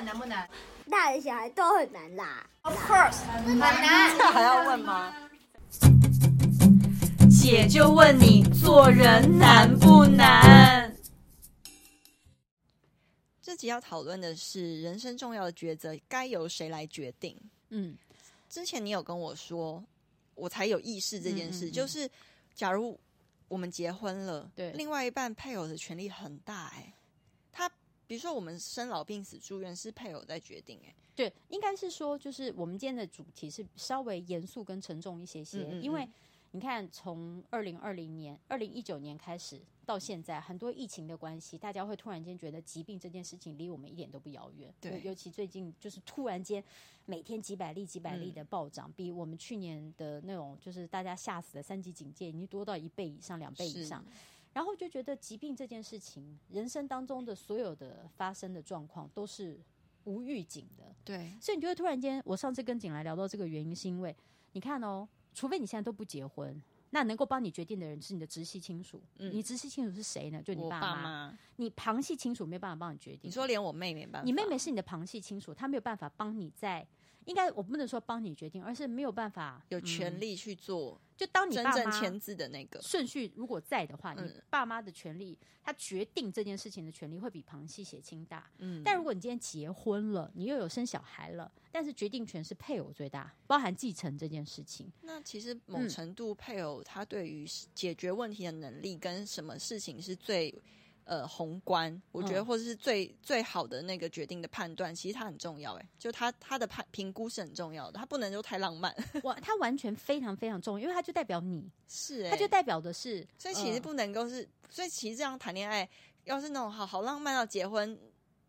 们难不难？大人小孩都很难啦。Of course，很难。这还要问吗？姐就问你，做人难不难？这集要讨论的是人生重要的抉择，该由谁来决定？嗯，之前你有跟我说，我才有意识这件事，嗯嗯嗯就是假如我们结婚了，对，另外一半配偶的权利很大，欸，哎，他比如说我们生老病死住院是配偶在决定，欸，哎，对，应该是说，就是我们今天的主题是稍微严肃跟沉重一些些，嗯嗯嗯因为。你看，从二零二零年、二零一九年开始到现在，很多疫情的关系，大家会突然间觉得疾病这件事情离我们一点都不遥远。对，尤其最近就是突然间每天几百例、几百例的暴涨，嗯，比我们去年的那种就是大家吓死的三级警戒已经多到一倍以上、两倍以上。然后就觉得疾病这件事情，人生当中的所有的发生的状况都是无预警的。对，所以你就会突然间，我上次跟景来聊到这个原因，是因为你看哦。除非你现在都不结婚，那能够帮你决定的人是你的直系亲属。嗯，你直系亲属是谁呢？就你爸妈。你旁系亲属没有办法帮你决定。你说连我妹妹办法？你妹妹是你的旁系亲属，她没有办法帮你在。应该我不能说帮你决定，而是没有办法有权利去做。就当你真正签字的那个顺序如果在的话，你爸妈的权利，他决定这件事情的权利会比旁系血亲大。嗯，但如果你今天结婚了，你又有生小孩了，但是决定权是配偶最大，包含继承这件事情。那其实某程度配偶他对于解决问题的能力跟什么事情是最。呃，宏观，我觉得或者是最、嗯、最好的那个决定的判断，其实它很重要。哎，就他他的判评估是很重要的，他不能就太浪漫。哇，他完全非常非常重要，因为他就代表你 是、欸，他就代表的是，所以其实不能够是，呃、所以其实这样谈恋爱，要是那种好好浪漫要结婚。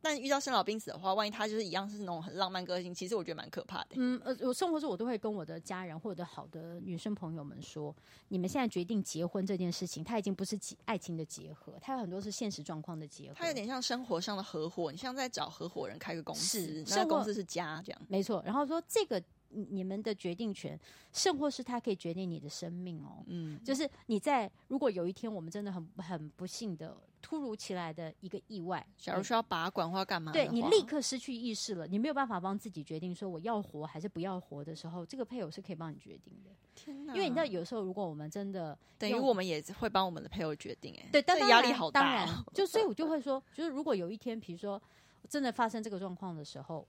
但遇到生老病死的话，万一他就是一样是那种很浪漫个性，其实我觉得蛮可怕的。嗯，呃，我生活中我都会跟我的家人或者好的女生朋友们说，你们现在决定结婚这件事情，它已经不是爱情的结合，它有很多是现实状况的结合。它有点像生活上的合伙，你像在找合伙人开个公司，那公司是家这样。没错，然后说这个。你们的决定权，甚或是他可以决定你的生命哦。嗯，就是你在如果有一天我们真的很很不幸的突如其来的一个意外，假如说要拔管或干嘛，对你立刻失去意识了，你没有办法帮自己决定说我要活还是不要活的时候，这个配偶是可以帮你决定的。天哪！因为你知道，有时候如果我们真的等于我们也会帮我们的配偶决定，哎，对，但压力好大。当然，就所以我就会说，就是如果有一天，比如说真的发生这个状况的时候，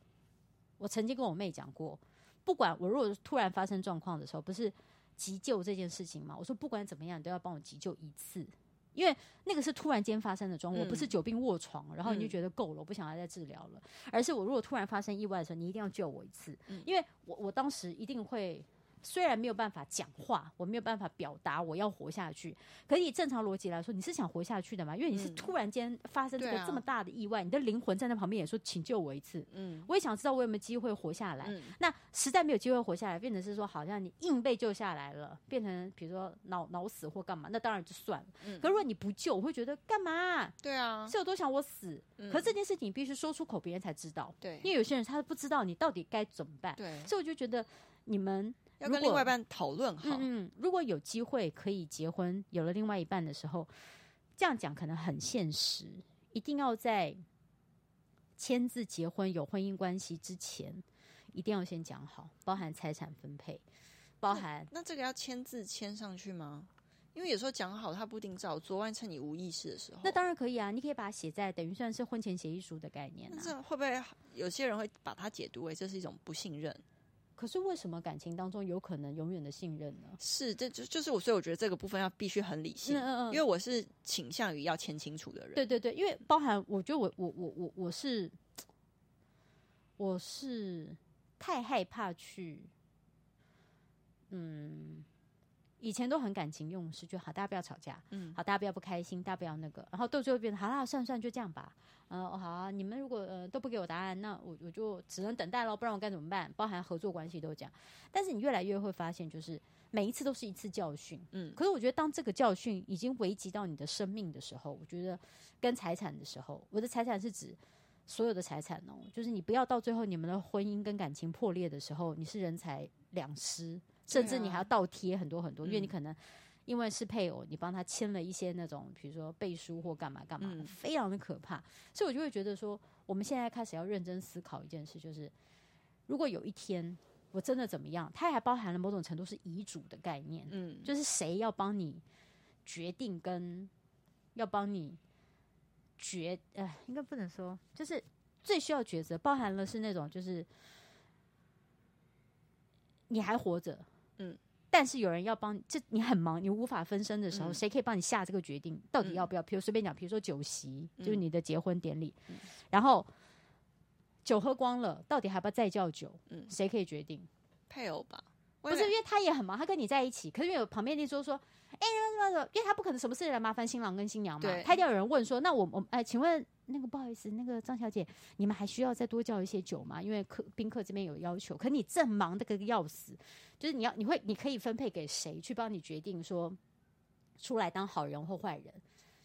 我曾经跟我妹讲过。不管我如果突然发生状况的时候，不是急救这件事情嘛？我说不管怎么样，你都要帮我急救一次，因为那个是突然间发生的状况，我不是久病卧床，然后你就觉得够了，我不想要再治疗了，而是我如果突然发生意外的时候，你一定要救我一次，因为我我当时一定会。虽然没有办法讲话，我没有办法表达我要活下去，可以正常逻辑来说，你是想活下去的嘛？因为你是突然间发生这个这么大的意外，嗯啊、你的灵魂站在旁边也说，请救我一次。嗯，我也想知道我有没有机会活下来。嗯、那实在没有机会活下来，变成是说好像你硬被救下来了，变成比如说脑脑死或干嘛，那当然就算了。嗯，可如果你不救，我会觉得干嘛？对啊，是有多想我死？嗯、可是这件事情你必须说出口，别人才知道。对，因为有些人他不知道你到底该怎么办。对，所以我就觉得你们。要跟另外一半讨论好。嗯，如果有机会可以结婚，有了另外一半的时候，这样讲可能很现实。一定要在签字结婚、有婚姻关系之前，一定要先讲好，包含财产分配，包含那，那这个要签字签上去吗？因为有时候讲好，他不一定照做，万一趁你无意识的时候，那当然可以啊。你可以把它写在等于算是婚前协议书的概念啊。那这会不会有些人会把它解读为这是一种不信任？可是为什么感情当中有可能永远的信任呢？是，这就就是我，所以我觉得这个部分要必须很理性，嗯嗯嗯，因为我是倾向于要签清楚的人。对对对，因为包含我觉得我我我我我是我是太害怕去，嗯。以前都很感情用事，就好，大家不要吵架，嗯，好，大家不要不开心，大家不要那个，然后到最后变成好啦，算算就这样吧，嗯、呃，好啊，你们如果呃都不给我答案，那我我就只能等待喽，不然我该怎么办？包含合作关系都这样，但是你越来越会发现，就是每一次都是一次教训，嗯，可是我觉得当这个教训已经危及到你的生命的时候，我觉得跟财产的时候，我的财产是指所有的财产哦，就是你不要到最后你们的婚姻跟感情破裂的时候，你是人财两失。甚至你还要倒贴很多很多，啊、因为你可能因为是配偶，你帮他签了一些那种，比如说背书或干嘛干嘛的，非常的可怕。所以我就会觉得说，我们现在开始要认真思考一件事，就是如果有一天我真的怎么样，它还包含了某种程度是遗嘱的概念，嗯，就是谁要帮你决定跟要帮你决，呃，应该不能说，就是最需要抉择，包含了是那种就是你还活着，嗯。但是有人要帮你，这你很忙，你无法分身的时候，嗯、谁可以帮你下这个决定？到底要不要？比如随便讲，比如说酒席，嗯、就是你的结婚典礼，嗯、然后酒喝光了，到底还要不要再叫酒？嗯，谁可以决定？配偶吧？不是，因为他也很忙，他跟你在一起，可是因为有旁边那桌说，哎，什么什么，因为他不可能什么事来麻烦新郎跟新娘嘛，对他一定要有人问说，那我我哎，请问。那个不好意思，那个张小姐，你们还需要再多叫一些酒吗？因为客宾客这边有要求。可你正忙的个要死，就是你要你会你可以分配给谁去帮你决定说出来当好人或坏人？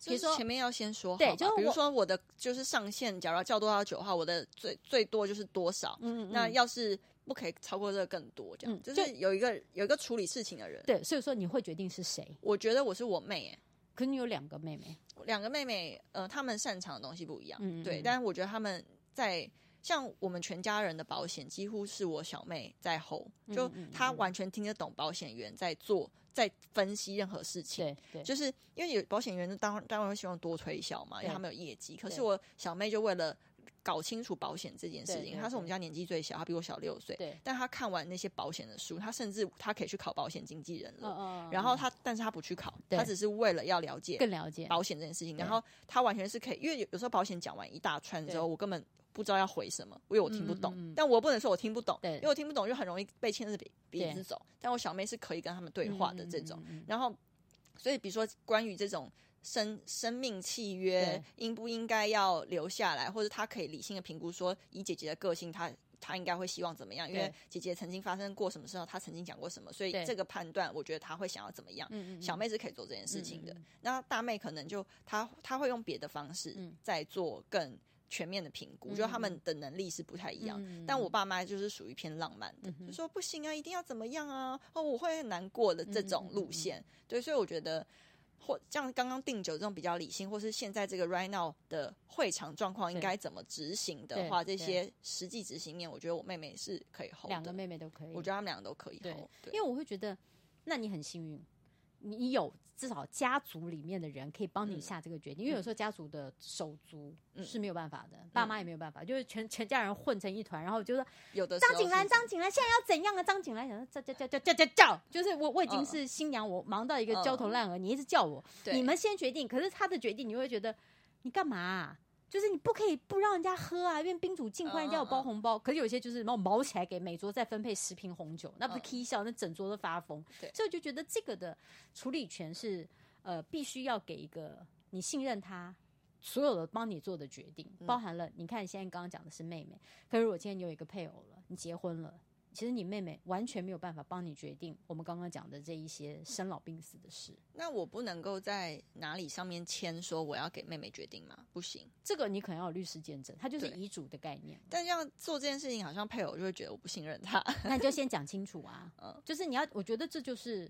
比如说前面要先说好，对，就比如说我的就是上限，假如要叫多少酒的话，我的最最多就是多少。嗯，嗯，那要是不可以超过这个更多，这样、嗯、就是有一个有一个处理事情的人。对，所以说你会决定是谁？我觉得我是我妹、欸，哎，可你有两个妹妹。两个妹妹，呃，她们擅长的东西不一样，嗯嗯对。但是我觉得她们在像我们全家人的保险，几乎是我小妹在 hold，就她完全听得懂保险员在做，在分析任何事情。对，对就是因为有保险员当当然会希望多推销嘛，因为他们有业绩。可是我小妹就为了。搞清楚保险这件事情，他是我们家年纪最小，他比我小六岁。对，但他看完那些保险的书，他甚至他可以去考保险经纪人了。然后他，但是他不去考，他只是为了要了解、更了解保险这件事情。然后他完全是可以，因为有有时候保险讲完一大串之后，我根本不知道要回什么，因为我听不懂。但我不能说我听不懂，因为我听不懂就很容易被牵着鼻鼻子走。但我小妹是可以跟他们对话的这种。然后，所以比如说关于这种。生生命契约应不应该要留下来，或者他可以理性的评估说，以姐姐的个性，她她应该会希望怎么样？因为姐姐曾经发生过什么时候，他曾经讲过什么，所以这个判断，我觉得她会想要怎么样？小妹是可以做这件事情的，那大妹可能就她她会用别的方式在做更全面的评估，我觉得他们的能力是不太一样。但我爸妈就是属于偏浪漫的，就说不行啊，一定要怎么样啊？哦，我会很难过的这种路线。对，所以我觉得。或像刚刚订酒这种比较理性，或是现在这个 right now 的会场状况应该怎么执行的话，这些实际执行面，我觉得我妹妹是可以 hold 的。两个妹妹都可以，我觉得他们两个都可以 hold。对，因为我会觉得，那你很幸运，你有至少家族里面的人可以帮你下这个决定。因为有时候家族的手足是没有办法的，爸妈也没有办法，就是全全家人混成一团，然后就说有的张景兰，张景兰现在要怎样啊？张景兰想叫叫叫叫叫叫叫，就是我我已经是新娘，我忙到一个焦头烂额，你一直叫我，你们先决定。可是他的决定，你会觉得你干嘛？就是你不可以不让人家喝啊，因为宾主尽欢，人家有包红包。可是有些就是然后毛起来给每桌再分配十瓶红酒，那不是 k 笑，那整桌都发疯。对，所以我就觉得这个的处理权是呃，必须要给一个你信任他，所有的帮你做的决定，包含了你看现在刚刚讲的是妹妹，可是我今天你有一个配偶了，你结婚了。其实你妹妹完全没有办法帮你决定我们刚刚讲的这一些生老病死的事。那我不能够在哪里上面签说我要给妹妹决定吗？不行，这个你可能要有律师见证，它就是遗嘱的概念。但这样做这件事情，好像配偶就会觉得我不信任他。那你就先讲清楚啊，嗯，就是你要，我觉得这就是，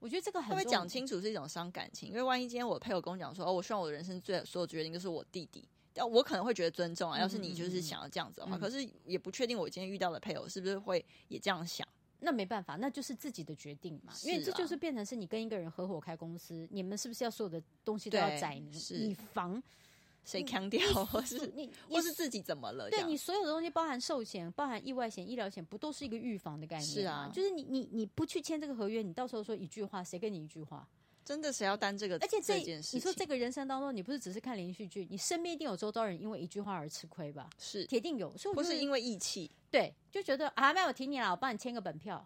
我觉得这个很。会讲清楚是一种伤感情，因为万一今天我配偶跟我讲说，哦，我希望我的人生最所有决定就是我弟弟。要我可能会觉得尊重啊，要是你就是想要这样子的话，可是也不确定我今天遇到的配偶是不是会也这样想。那没办法，那就是自己的决定嘛。因为这就是变成是你跟一个人合伙开公司，你们是不是要所有的东西都要载明，以防谁强调，或是你或是自己怎么了？对，你所有的东西，包含寿险、包含意外险、医疗险，不都是一个预防的概念？是啊，就是你你你不去签这个合约，你到时候说一句话，谁跟你一句话？真的谁要担这个？而且这，这件事，你说这个人生当中，你不是只是看连续剧，你身边一定有周遭人因为一句话而吃亏吧？是，铁定有。所以不是因为义气，对，就觉得啊，那我挺你了，我帮你签个本票。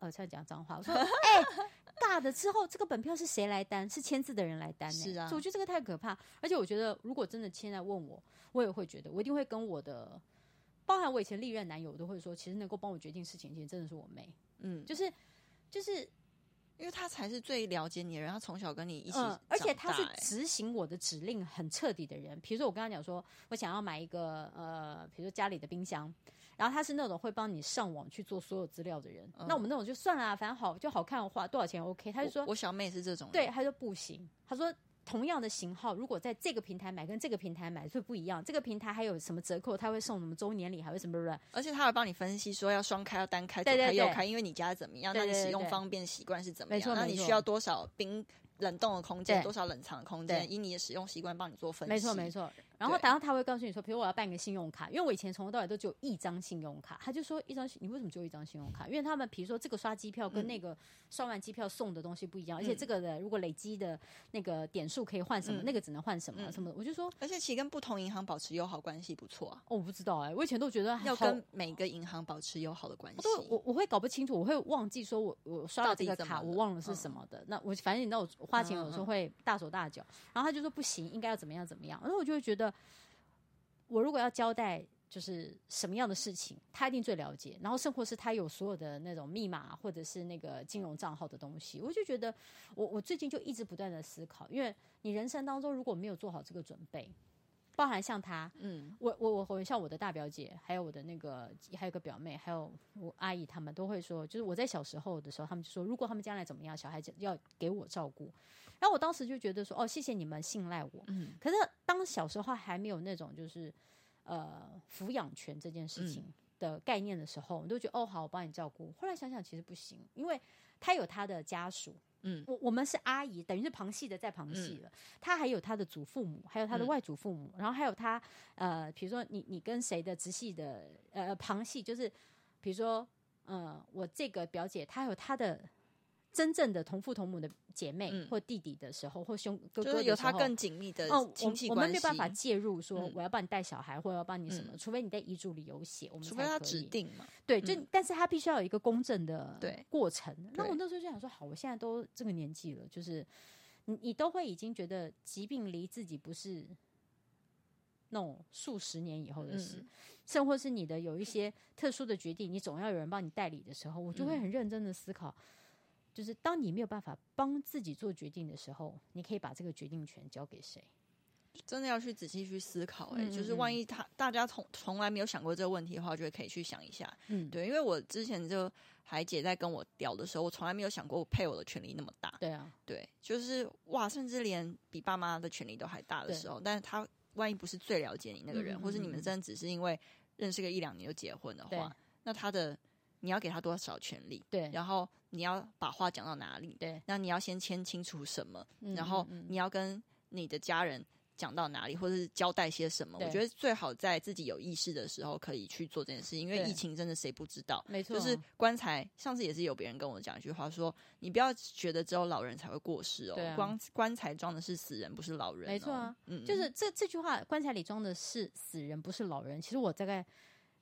呃，在讲脏话，我说，哎、欸，大的之后，这个本票是谁来担？是签字的人来担、欸。是啊，所以我觉得这个太可怕。而且我觉得，如果真的现在问我，我也会觉得，我一定会跟我的，包含我以前历任男友，我都会说，其实能够帮我决定事情，其实真的是我妹。嗯，就是，就是。因为他才是最了解你的人，他从小跟你一起、嗯，而且他是执行我的指令很彻底的人。比如说，我跟他讲说，我想要买一个呃，比如说家里的冰箱，然后他是那种会帮你上网去做所有资料的人。嗯、那我们那种就算了，反正好就好看的话，多少钱 OK？他就说我，我小妹是这种，对，他说不行，他说。同样的型号，如果在这个平台买跟这个平台买会不一样。这个平台还有什么折扣？他会送什么周年礼？还会什么什么？而且他会帮你分析说要双开要单开，左开右开，因为你家怎么样，那你使用方便习惯是怎么样？那你需要多少冰冷冻的空间，多少冷藏的空间？以你的使用习惯帮你做分析。没错没错。然后，然后他会告诉你说，比如我要办一个信用卡，因为我以前从头到尾都只有一张信用卡，他就说一张，你为什么只有一张信用卡？因为他们比如说这个刷机票跟那个刷完机票送的东西不一样，嗯、而且这个的如果累积的那个点数可以换什么，嗯、那个只能换什么、嗯、什么。我就说，而且其实跟不同银行保持友好关系不错啊。哦，我不知道哎、欸，我以前都觉得要跟每个银行保持友好的关系。我我我会搞不清楚，我会忘记说我我刷了这个卡，我忘了是什么的。嗯、那我反正你知道我花钱有时候会大手大脚，然后他就说不行，应该要怎么样怎么样，然后我就会觉得。我如果要交代就是什么样的事情，他一定最了解。然后，甚或是他有所有的那种密码，或者是那个金融账号的东西，我就觉得我我最近就一直不断的思考，因为你人生当中如果没有做好这个准备，包含像他，嗯，我我我像我的大表姐，还有我的那个还有个表妹，还有我阿姨，他们都会说，就是我在小时候的时候，他们就说，如果他们将来怎么样，小孩子要给我照顾。然后我当时就觉得说，哦，谢谢你们信赖我。嗯。可是当小时候还没有那种就是，呃，抚养权这件事情的概念的时候，我都觉得哦，好，我帮你照顾。后来想想，其实不行，因为他有他的家属。嗯。我我们是阿姨，等于是旁系的在旁系了。他还有他的祖父母，还有他的外祖父母，然后还有他呃，比如说你你跟谁的直系的呃旁系，就是比如说呃，我这个表姐，她有她的。真正的同父同母的姐妹或弟弟的时候，嗯、或兄哥哥的时候，就是有他更紧密的亲戚关系。我们没有办法介入，说我要帮你带小孩，嗯、或者要帮你什么，除非你在遗嘱里有写，我们。除非他指定嘛。对，就、嗯、但是他必须要有一个公正的过程。那我那时候就想说，好，我现在都这个年纪了，就是你你都会已经觉得疾病离自己不是那种数十年以后的事，嗯、甚或是你的有一些特殊的决定，你总要有人帮你代理的时候，我就会很认真的思考。就是当你没有办法帮自己做决定的时候，你可以把这个决定权交给谁？真的要去仔细去思考、欸。哎、嗯嗯嗯，就是万一他大家从从来没有想过这个问题的话，我觉得可以去想一下。嗯，对，因为我之前就海姐在跟我聊的时候，我从来没有想过配偶的权利那么大。对啊，对，就是哇，甚至连比爸妈的权利都还大的时候，但是他万一不是最了解你那个人，或是你们真的只是因为认识个一两年就结婚的话，那他的。你要给他多少权利？对，然后你要把话讲到哪里？对，那你要先签清楚什么？嗯、然后你要跟你的家人讲到哪里，或者是交代些什么？我觉得最好在自己有意识的时候可以去做这件事，因为疫情真的谁不知道？没错，就是棺材。上次也是有别人跟我讲一句话说，说你不要觉得只有老人才会过世哦，棺、啊、棺材装的是死人，不是老人、哦。没错啊，嗯，就是这这句话，棺材里装的是死人，不是老人。其实我大概。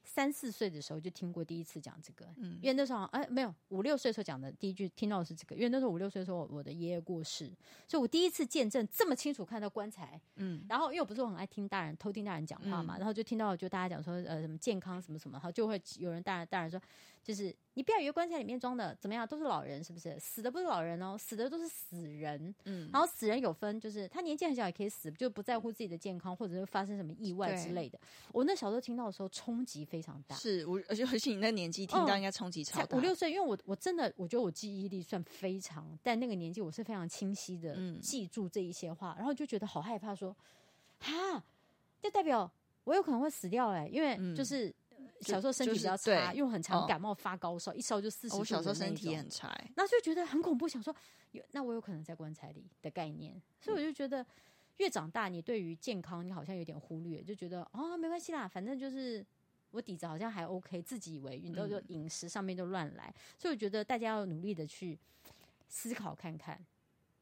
三四岁的时候就听过第一次讲这个，嗯，因为那时候哎没有五六岁时候讲的第一句听到的是这个，因为那时候五六岁的时候我的爷爷过世，所以我第一次见证这么清楚看到棺材，嗯，然后因为我不是很爱听大人偷听大人讲话嘛，嗯、然后就听到就大家讲说呃什么健康什么什么，然后就会有人大人大人说就是。你不要以为棺材里面装的怎么样都是老人，是不是？死的不是老人哦，死的都是死人。嗯，然后死人有分，就是他年纪很小也可以死，就不在乎自己的健康，或者是发生什么意外之类的。我那小时候听到的时候冲击非常大，是我而且而且你那年纪听到应该冲击超大。五六岁，因为我我真的我觉得我记忆力算非常，但那个年纪我是非常清晰的记住这一些话，然后就觉得好害怕说，说哈，就代表我有可能会死掉哎、欸，因为就是。小时候身体比较差，因为很常感冒发高烧，一烧就四十。我小时候身体很差，那就觉得很恐怖，想说有那我有可能在棺材里的概念，所以我就觉得越长大，你对于健康你好像有点忽略，就觉得哦没关系啦，反正就是我底子好像还 OK，自己以为你都就饮食上面都乱来，所以我觉得大家要努力的去思考看看，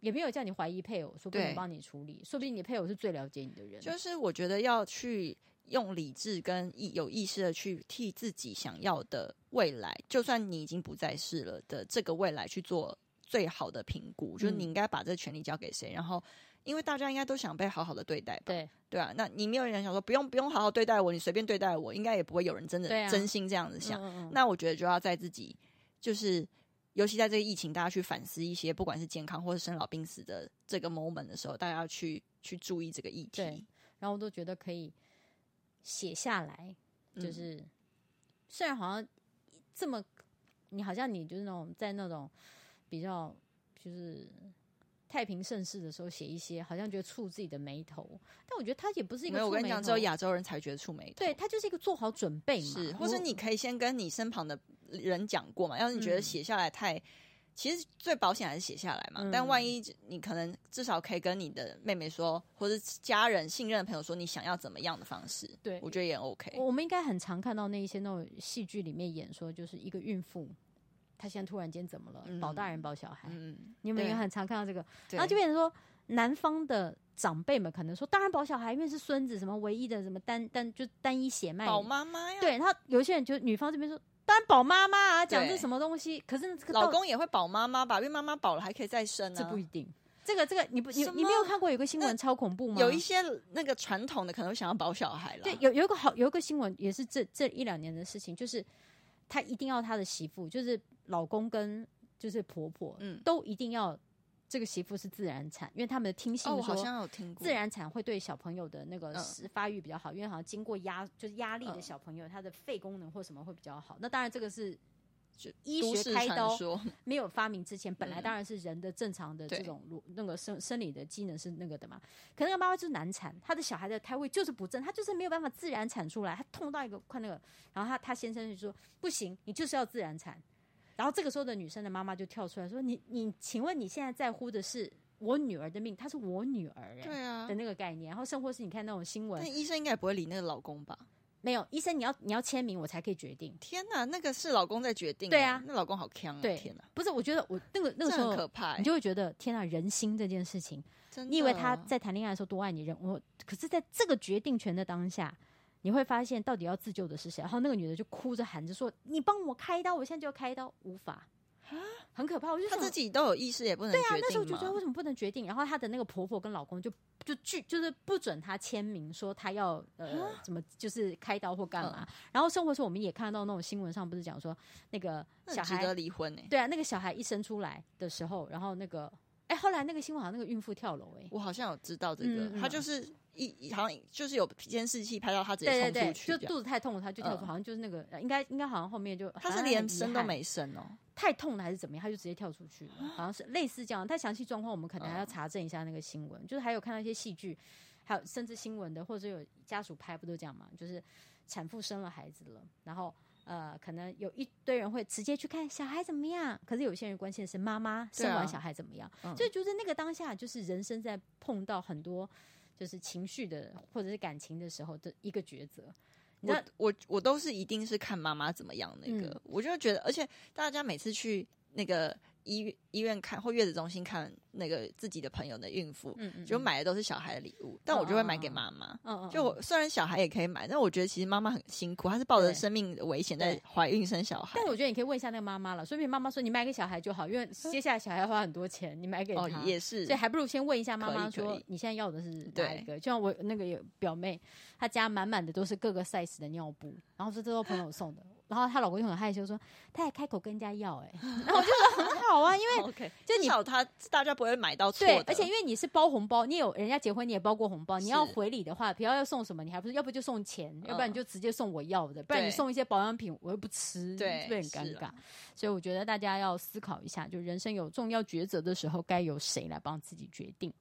也没有叫你怀疑配偶，说不能帮你处理，说不定你配偶是最了解你的人。就是我觉得要去。用理智跟意有意识的去替自己想要的未来，就算你已经不在世了的这个未来去做最好的评估，嗯、就是你应该把这个权利交给谁？然后，因为大家应该都想被好好的对待吧，对对啊。那你没有人想说不用不用好好对待我，你随便对待我，应该也不会有人真的、啊、真心这样子想。嗯嗯，那我觉得就要在自己，就是尤其在这个疫情，大家去反思一些，不管是健康或是生老病死的这个 moment 的时候，大家要去去注意这个议题。然后我都觉得可以。写下来，就是虽然好像这么，你好像你就是那种在那种比较就是。太平盛世的时候写一些，好像觉得触自己的眉头，但我觉得他也不是一个。没有，我跟你讲，只有亚洲人才觉得触眉头。对，他就是一个做好准备嘛。是，或者你可以先跟你身旁的人讲过嘛。要是你觉得写下来太，嗯、其实最保险还是写下来嘛。嗯、但万一你可能至少可以跟你的妹妹说，或者家人信任的朋友说，你想要怎么样的方式？对，我觉得也 OK。我们应该很常看到那一些那种戏剧里面演说，就是一个孕妇。他现在突然间怎么了？保大人保小孩，嗯、你们也很常看到这个，然后就变成说，男方的长辈们可能说，当然保小孩，因为是孙子，什么唯一的什么单单就单一血脉，保妈妈呀。对，然后有些人就女方这边说，当然保妈妈啊，讲这什么东西？可是老公也会保妈妈吧？因为妈妈保了还可以再生呢、啊。这不一定，这个这个你不你你没有看过有个新闻超恐怖吗？有一些那个传统的可能会想要保小孩了。对，有有一个好有一个新闻也是这这一两年的事情，就是他一定要他的媳妇就是。老公跟就是婆婆，嗯，都一定要这个媳妇是自然产，因为他们的听信说，好像有听过，自然产会对小朋友的那个发育比较好，因为好像经过压就是压力的小朋友，他的肺功能或什么会比较好。那当然这个是就医学开刀没有发明之前，本来当然是人的正常的这种那个生生理的机能是那个的嘛。可那个妈妈就是难产，她的小孩的胎位就是不正，她就是没有办法自然产出来，她痛到一个快那个，然后她她先生就说不行，你就是要自然产。然后这个时候的女生的妈妈就跳出来说：“你你，请问你现在在乎的是我女儿的命？她是我女儿，对啊的那个概念。然后甚或是你看那种新闻，那医生应该也不会理那个老公吧？没有，医生你要你要签名我才可以决定。天哪，那个是老公在决定？对啊，那老公好强啊！对，天哪，不是，我觉得我那个那个时候很可怕，你就会觉得天哪，人心这件事情，你以为他在谈恋爱的时候多爱你人，我可是在这个决定权的当下。”你会发现到底要自救的是谁？然后那个女的就哭着喊着说：“你帮我开刀，我现在就要开刀，无法。”很可怕，我就她自己都有意识，也不能决定对啊。那时候就觉得为什么不能决定？然后她的那个婆婆跟老公就就拒，就是不准她签名，说她要呃怎么就是开刀或干嘛。然后生活中我们也看到那种新闻上不是讲说那个小孩值得离婚呢？对啊，那个小孩一生出来的时候，然后那个哎后来那个新闻好像那个孕妇跳楼哎，我好像有知道这个，她就是一好像就是有监视器拍到他直接冲出去，就肚子太痛了，他就跳出，好像就是那个应该应该好像后面就他是连生都没生哦。太痛了还是怎么样？他就直接跳出去了，好像是类似这样。太详细状况我们可能还要查证一下那个新闻。就是还有看到一些戏剧，还有甚至新闻的，或者有家属拍，不都这样吗？就是产妇生了孩子了，然后呃，可能有一堆人会直接去看小孩怎么样，可是有些人关心的是妈妈生完小孩怎么样。所以就是那个当下，就是人生在碰到很多就是情绪的或者是感情的时候的一个抉择。那我我都是一定是看妈妈怎么样那个，嗯、我就觉得，而且大家每次去那个。医院医院看或月子中心看那个自己的朋友的孕妇，嗯嗯，就买的都是小孩的礼物，但我就会买给妈妈。嗯嗯，就我虽然小孩也可以买，但我觉得其实妈妈很辛苦，她是抱着生命的危险在怀孕生小孩。但我觉得你可以问一下那个妈妈了，说不定妈妈说你买给小孩就好，因为 接下来小孩要花很多钱，你买给他。哦，也是，所以还不如先问一下妈妈说你现在要的是哪一个？就像我那个有表妹，她家满满的都是各个 size 的尿布，然后是这都朋友送的。然后她老公就很害羞说，她还开口跟人家要哎、欸，然后我就说很好啊，因为就至少他大家不会买到错的，对，而且因为你是包红包，你有人家结婚你也包过红包，你要回礼的话，不要要送什么，你还不是要不就送钱，要不然你就直接送我要的，不然你送一些保养品我又不吃，对，是不是很尴尬？所以我觉得大家要思考一下，就人生有重要抉择的时候，该由谁来帮自己决定？